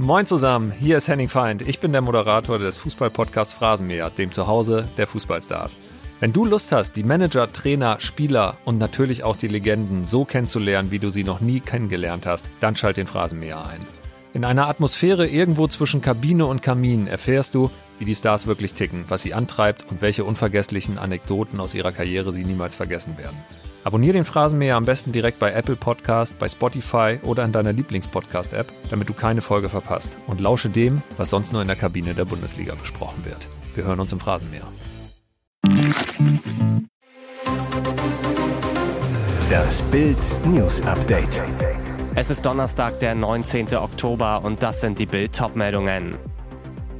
Moin zusammen, hier ist Henning Feind. Ich bin der Moderator des Fußballpodcasts Phrasenmäher, dem Zuhause der Fußballstars. Wenn du Lust hast, die Manager, Trainer, Spieler und natürlich auch die Legenden so kennenzulernen, wie du sie noch nie kennengelernt hast, dann schalt den Phrasenmäher ein. In einer Atmosphäre irgendwo zwischen Kabine und Kamin erfährst du, wie die Stars wirklich ticken, was sie antreibt und welche unvergesslichen Anekdoten aus ihrer Karriere sie niemals vergessen werden. Abonnier den Phrasenmäher am besten direkt bei Apple Podcast, bei Spotify oder in deiner Lieblingspodcast-App, damit du keine Folge verpasst. Und lausche dem, was sonst nur in der Kabine der Bundesliga besprochen wird. Wir hören uns im Phrasenmäher. Das Bild News Update. Es ist Donnerstag, der 19. Oktober und das sind die Bild-Top-Meldungen.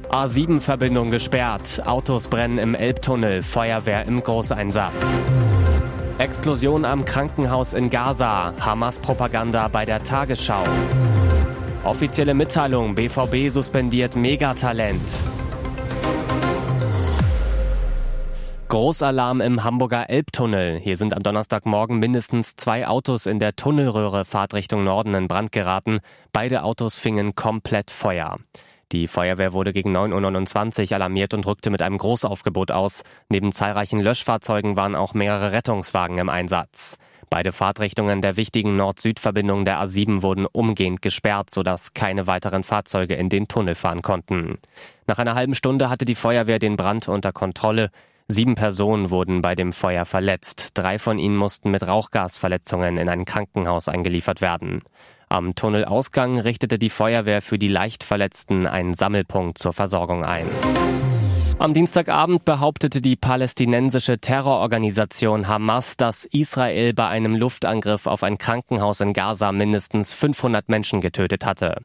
A7-Verbindung gesperrt, Autos brennen im Elbtunnel, Feuerwehr im Großeinsatz. Explosion am Krankenhaus in Gaza, Hamas-Propaganda bei der Tagesschau. Offizielle Mitteilung, BVB suspendiert Megatalent. Großalarm im Hamburger Elbtunnel. Hier sind am Donnerstagmorgen mindestens zwei Autos in der Tunnelröhre Fahrtrichtung Norden in Brand geraten. Beide Autos fingen komplett Feuer. Die Feuerwehr wurde gegen 9.29 Uhr alarmiert und rückte mit einem Großaufgebot aus. Neben zahlreichen Löschfahrzeugen waren auch mehrere Rettungswagen im Einsatz. Beide Fahrtrichtungen der wichtigen Nord-Süd-Verbindung der A7 wurden umgehend gesperrt, sodass keine weiteren Fahrzeuge in den Tunnel fahren konnten. Nach einer halben Stunde hatte die Feuerwehr den Brand unter Kontrolle. Sieben Personen wurden bei dem Feuer verletzt. Drei von ihnen mussten mit Rauchgasverletzungen in ein Krankenhaus eingeliefert werden. Am Tunnelausgang richtete die Feuerwehr für die Leichtverletzten einen Sammelpunkt zur Versorgung ein. Am Dienstagabend behauptete die palästinensische Terrororganisation Hamas, dass Israel bei einem Luftangriff auf ein Krankenhaus in Gaza mindestens 500 Menschen getötet hatte.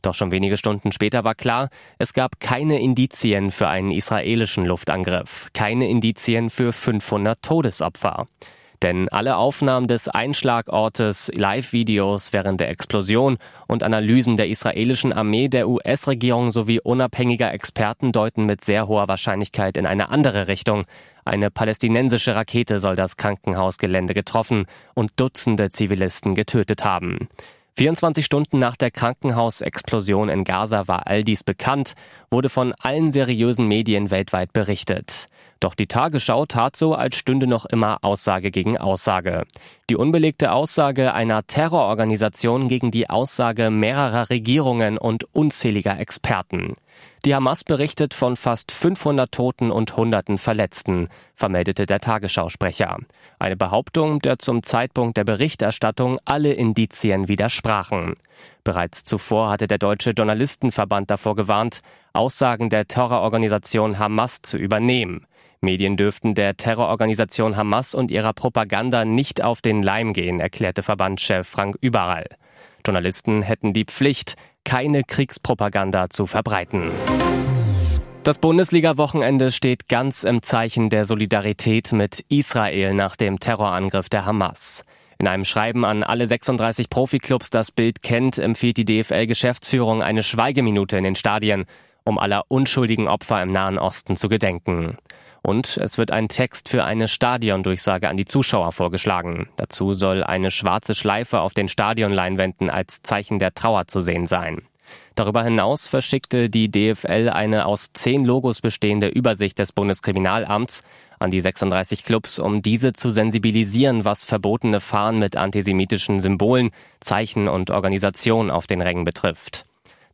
Doch schon wenige Stunden später war klar, es gab keine Indizien für einen israelischen Luftangriff, keine Indizien für 500 Todesopfer. Denn alle Aufnahmen des Einschlagortes, Live-Videos während der Explosion und Analysen der israelischen Armee, der US-Regierung sowie unabhängiger Experten deuten mit sehr hoher Wahrscheinlichkeit in eine andere Richtung. Eine palästinensische Rakete soll das Krankenhausgelände getroffen und Dutzende Zivilisten getötet haben. 24 Stunden nach der Krankenhausexplosion in Gaza war all dies bekannt, wurde von allen seriösen Medien weltweit berichtet. Doch die Tagesschau tat so, als stünde noch immer Aussage gegen Aussage. Die unbelegte Aussage einer Terrororganisation gegen die Aussage mehrerer Regierungen und unzähliger Experten. Die Hamas berichtet von fast 500 Toten und Hunderten Verletzten, vermeldete der Tagesschausprecher. Eine Behauptung, der zum Zeitpunkt der Berichterstattung alle Indizien widersprachen. Bereits zuvor hatte der Deutsche Journalistenverband davor gewarnt, Aussagen der Terrororganisation Hamas zu übernehmen. Medien dürften der Terrororganisation Hamas und ihrer Propaganda nicht auf den Leim gehen, erklärte Verbandschef Frank Überall. Journalisten hätten die Pflicht, keine Kriegspropaganda zu verbreiten. Das Bundesliga-Wochenende steht ganz im Zeichen der Solidarität mit Israel nach dem Terrorangriff der Hamas. In einem Schreiben an alle 36 Profiklubs, das Bild kennt, empfiehlt die DFL-Geschäftsführung eine Schweigeminute in den Stadien, um aller unschuldigen Opfer im Nahen Osten zu gedenken. Und es wird ein Text für eine Stadiondurchsage an die Zuschauer vorgeschlagen. Dazu soll eine schwarze Schleife auf den Stadionleinwänden als Zeichen der Trauer zu sehen sein. Darüber hinaus verschickte die DFL eine aus zehn Logos bestehende Übersicht des Bundeskriminalamts an die 36 Clubs, um diese zu sensibilisieren, was verbotene Fahnen mit antisemitischen Symbolen, Zeichen und Organisationen auf den Rängen betrifft.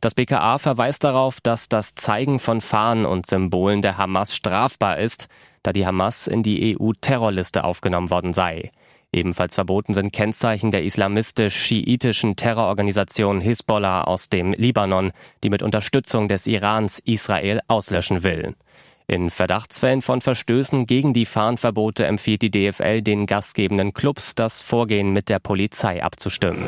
Das BKA verweist darauf, dass das Zeigen von Fahnen und Symbolen der Hamas strafbar ist, da die Hamas in die EU-Terrorliste aufgenommen worden sei. Ebenfalls verboten sind Kennzeichen der islamistisch-schiitischen Terrororganisation Hisbollah aus dem Libanon, die mit Unterstützung des Irans Israel auslöschen will. In Verdachtsfällen von Verstößen gegen die Fahnenverbote empfiehlt die DFL den gastgebenden Clubs, das Vorgehen mit der Polizei abzustimmen.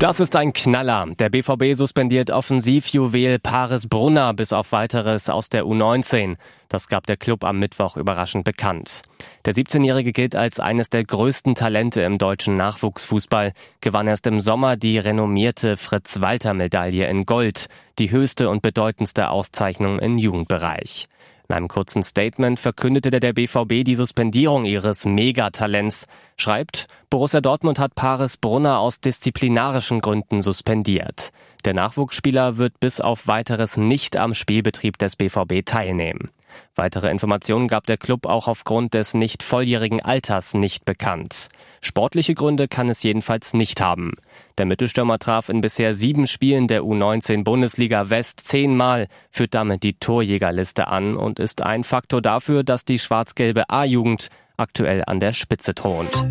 Das ist ein Knaller. Der BVB suspendiert Offensivjuwel Paris Brunner bis auf weiteres aus der U19. Das gab der Club am Mittwoch überraschend bekannt. Der 17-Jährige gilt als eines der größten Talente im deutschen Nachwuchsfußball, gewann erst im Sommer die renommierte Fritz-Walter-Medaille in Gold, die höchste und bedeutendste Auszeichnung im Jugendbereich. In einem kurzen Statement verkündete der BVB die Suspendierung ihres Megatalents. Schreibt, Borussia Dortmund hat Paris Brunner aus disziplinarischen Gründen suspendiert. Der Nachwuchsspieler wird bis auf weiteres nicht am Spielbetrieb des BVB teilnehmen. Weitere Informationen gab der Club auch aufgrund des nicht volljährigen Alters nicht bekannt. Sportliche Gründe kann es jedenfalls nicht haben. Der Mittelstürmer traf in bisher sieben Spielen der U19 Bundesliga West zehnmal, führt damit die Torjägerliste an und ist ein Faktor dafür, dass die schwarz-gelbe A-Jugend aktuell an der Spitze thront.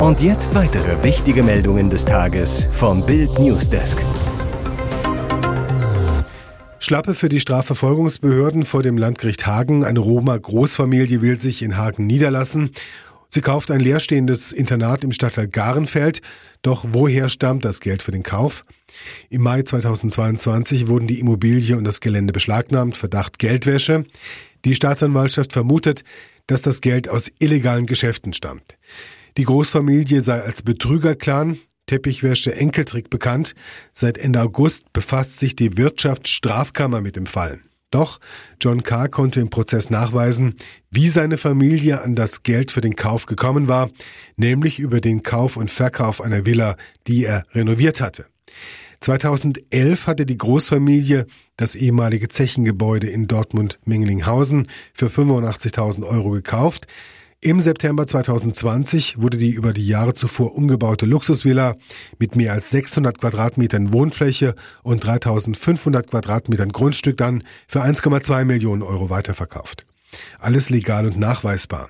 Und jetzt weitere wichtige Meldungen des Tages vom Bild Newsdesk. Schlappe für die Strafverfolgungsbehörden vor dem Landgericht Hagen. Eine Roma-Großfamilie will sich in Hagen niederlassen. Sie kauft ein leerstehendes Internat im Stadtteil Garenfeld. Doch woher stammt das Geld für den Kauf? Im Mai 2022 wurden die Immobilie und das Gelände beschlagnahmt, Verdacht Geldwäsche. Die Staatsanwaltschaft vermutet, dass das Geld aus illegalen Geschäften stammt. Die Großfamilie sei als Betrügerclan, Teppichwäsche Enkeltrick bekannt. Seit Ende August befasst sich die Wirtschaftsstrafkammer mit dem Fall. Doch John Carr konnte im Prozess nachweisen, wie seine Familie an das Geld für den Kauf gekommen war, nämlich über den Kauf und Verkauf einer Villa, die er renoviert hatte. 2011 hatte die Großfamilie das ehemalige Zechengebäude in Dortmund-Mengelinghausen für 85.000 Euro gekauft. Im September 2020 wurde die über die Jahre zuvor umgebaute Luxusvilla mit mehr als 600 Quadratmetern Wohnfläche und 3500 Quadratmetern Grundstück dann für 1,2 Millionen Euro weiterverkauft. Alles legal und nachweisbar.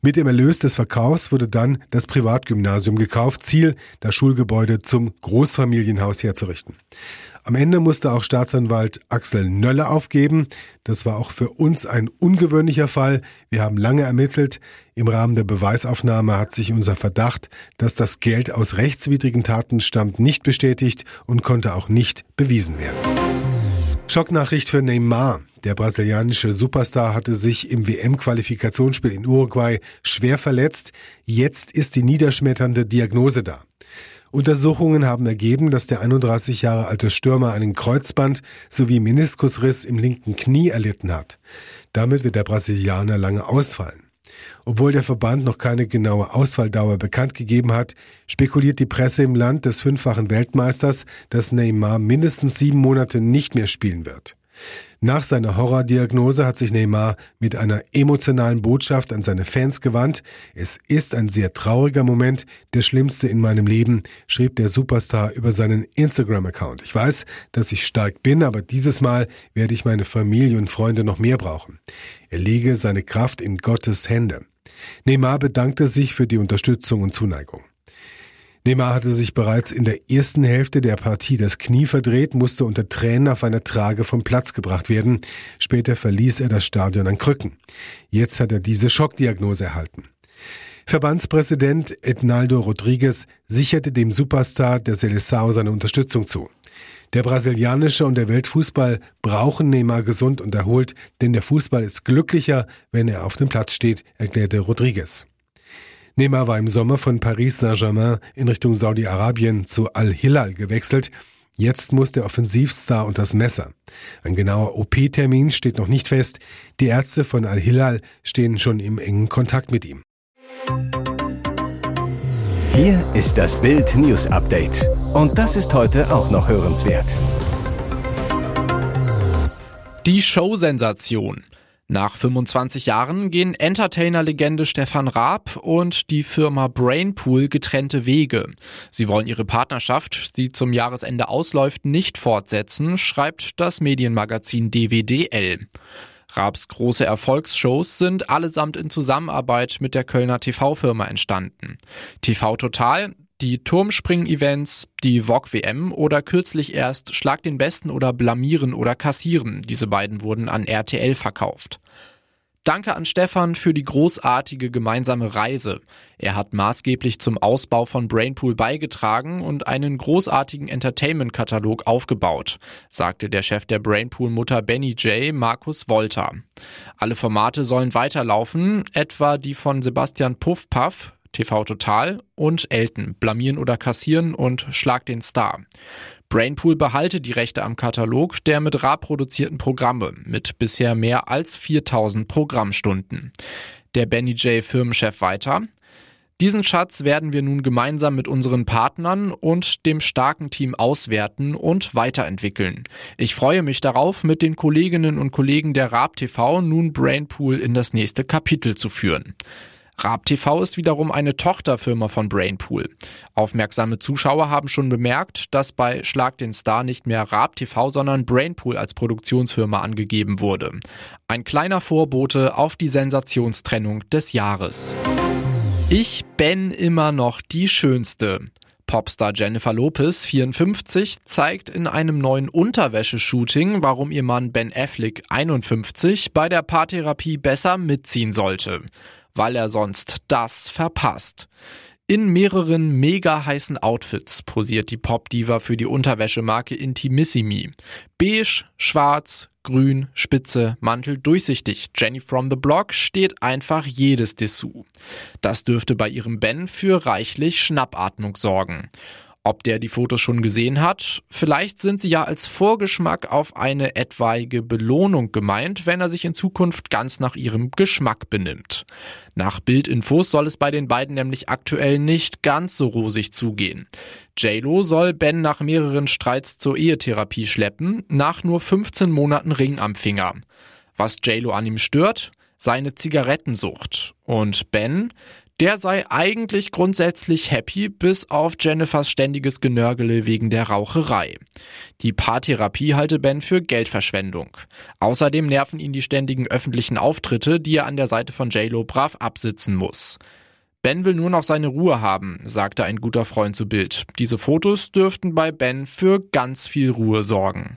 Mit dem Erlös des Verkaufs wurde dann das Privatgymnasium gekauft, Ziel, das Schulgebäude zum Großfamilienhaus herzurichten. Am Ende musste auch Staatsanwalt Axel Nölle aufgeben. Das war auch für uns ein ungewöhnlicher Fall. Wir haben lange ermittelt. Im Rahmen der Beweisaufnahme hat sich unser Verdacht, dass das Geld aus rechtswidrigen Taten stammt, nicht bestätigt und konnte auch nicht bewiesen werden. Schocknachricht für Neymar. Der brasilianische Superstar hatte sich im WM-Qualifikationsspiel in Uruguay schwer verletzt. Jetzt ist die niederschmetternde Diagnose da. Untersuchungen haben ergeben, dass der 31 Jahre alte Stürmer einen Kreuzband sowie Meniskusriss im linken Knie erlitten hat. Damit wird der Brasilianer lange ausfallen. Obwohl der Verband noch keine genaue Ausfalldauer bekannt gegeben hat, spekuliert die Presse im Land des fünffachen Weltmeisters, dass Neymar mindestens sieben Monate nicht mehr spielen wird. Nach seiner Horrordiagnose hat sich Neymar mit einer emotionalen Botschaft an seine Fans gewandt. Es ist ein sehr trauriger Moment, der schlimmste in meinem Leben, schrieb der Superstar über seinen Instagram-Account. Ich weiß, dass ich stark bin, aber dieses Mal werde ich meine Familie und Freunde noch mehr brauchen. Er lege seine Kraft in Gottes Hände. Neymar bedankte sich für die Unterstützung und Zuneigung. Neymar hatte sich bereits in der ersten Hälfte der Partie das Knie verdreht, musste unter Tränen auf einer Trage vom Platz gebracht werden. Später verließ er das Stadion an Krücken. Jetzt hat er diese Schockdiagnose erhalten. Verbandspräsident Ednaldo Rodriguez sicherte dem Superstar der Seleção seine Unterstützung zu. Der brasilianische und der Weltfußball brauchen Neymar gesund und erholt, denn der Fußball ist glücklicher, wenn er auf dem Platz steht, erklärte Rodriguez. Neymar war im Sommer von Paris Saint-Germain in Richtung Saudi-Arabien zu Al-Hilal gewechselt. Jetzt muss der Offensivstar unter das Messer. Ein genauer OP-Termin steht noch nicht fest. Die Ärzte von Al-Hilal stehen schon im engen Kontakt mit ihm. Hier ist das Bild News Update. Und das ist heute auch noch hörenswert. Die Show-Sensation. Nach 25 Jahren gehen Entertainer-Legende Stefan Raab und die Firma Brainpool getrennte Wege. Sie wollen ihre Partnerschaft, die zum Jahresende ausläuft, nicht fortsetzen, schreibt das Medienmagazin DWDL. Raabs große Erfolgsshows sind allesamt in Zusammenarbeit mit der Kölner TV-Firma entstanden. TV Total, die Turmspringen-Events, die VOG WM oder kürzlich erst Schlag den Besten oder Blamieren oder Kassieren. Diese beiden wurden an RTL verkauft. Danke an Stefan für die großartige gemeinsame Reise. Er hat maßgeblich zum Ausbau von Brainpool beigetragen und einen großartigen Entertainment-Katalog aufgebaut, sagte der Chef der Brainpool-Mutter Benny J. Markus Wolter. Alle Formate sollen weiterlaufen, etwa die von Sebastian Puffpaff, TV Total und Elton, Blamieren oder Kassieren und Schlag den Star. Brainpool behalte die Rechte am Katalog der mit Raab produzierten Programme mit bisher mehr als 4000 Programmstunden. Der Benny J. Firmenchef weiter. Diesen Schatz werden wir nun gemeinsam mit unseren Partnern und dem starken Team auswerten und weiterentwickeln. Ich freue mich darauf, mit den Kolleginnen und Kollegen der Raab TV nun Brainpool in das nächste Kapitel zu führen. Raab TV ist wiederum eine Tochterfirma von Brainpool. Aufmerksame Zuschauer haben schon bemerkt, dass bei Schlag den Star nicht mehr Raab TV, sondern Brainpool als Produktionsfirma angegeben wurde. Ein kleiner Vorbote auf die Sensationstrennung des Jahres. Ich bin immer noch die Schönste. Popstar Jennifer Lopez, 54, zeigt in einem neuen Unterwäscheshooting, warum ihr Mann Ben Affleck, 51, bei der Paartherapie besser mitziehen sollte. Weil er sonst das verpasst. In mehreren mega heißen Outfits posiert die Popdiva für die Unterwäschemarke Intimissimi. Beige, schwarz, grün, spitze, Mantel, durchsichtig. Jenny from the Block steht einfach jedes Dessous. Das dürfte bei ihrem Ben für reichlich Schnappatmung sorgen. Ob der die Fotos schon gesehen hat? Vielleicht sind sie ja als Vorgeschmack auf eine etwaige Belohnung gemeint, wenn er sich in Zukunft ganz nach ihrem Geschmack benimmt. Nach Bildinfos soll es bei den beiden nämlich aktuell nicht ganz so rosig zugehen. JLo soll Ben nach mehreren Streits zur Ehetherapie schleppen, nach nur 15 Monaten Ring am Finger. Was JLo an ihm stört? Seine Zigarettensucht. Und Ben? Der sei eigentlich grundsätzlich happy, bis auf Jennifers ständiges Genörgele wegen der Raucherei. Die Paartherapie halte Ben für Geldverschwendung. Außerdem nerven ihn die ständigen öffentlichen Auftritte, die er an der Seite von JLo brav absitzen muss. Ben will nur noch seine Ruhe haben, sagte ein guter Freund zu Bild. Diese Fotos dürften bei Ben für ganz viel Ruhe sorgen.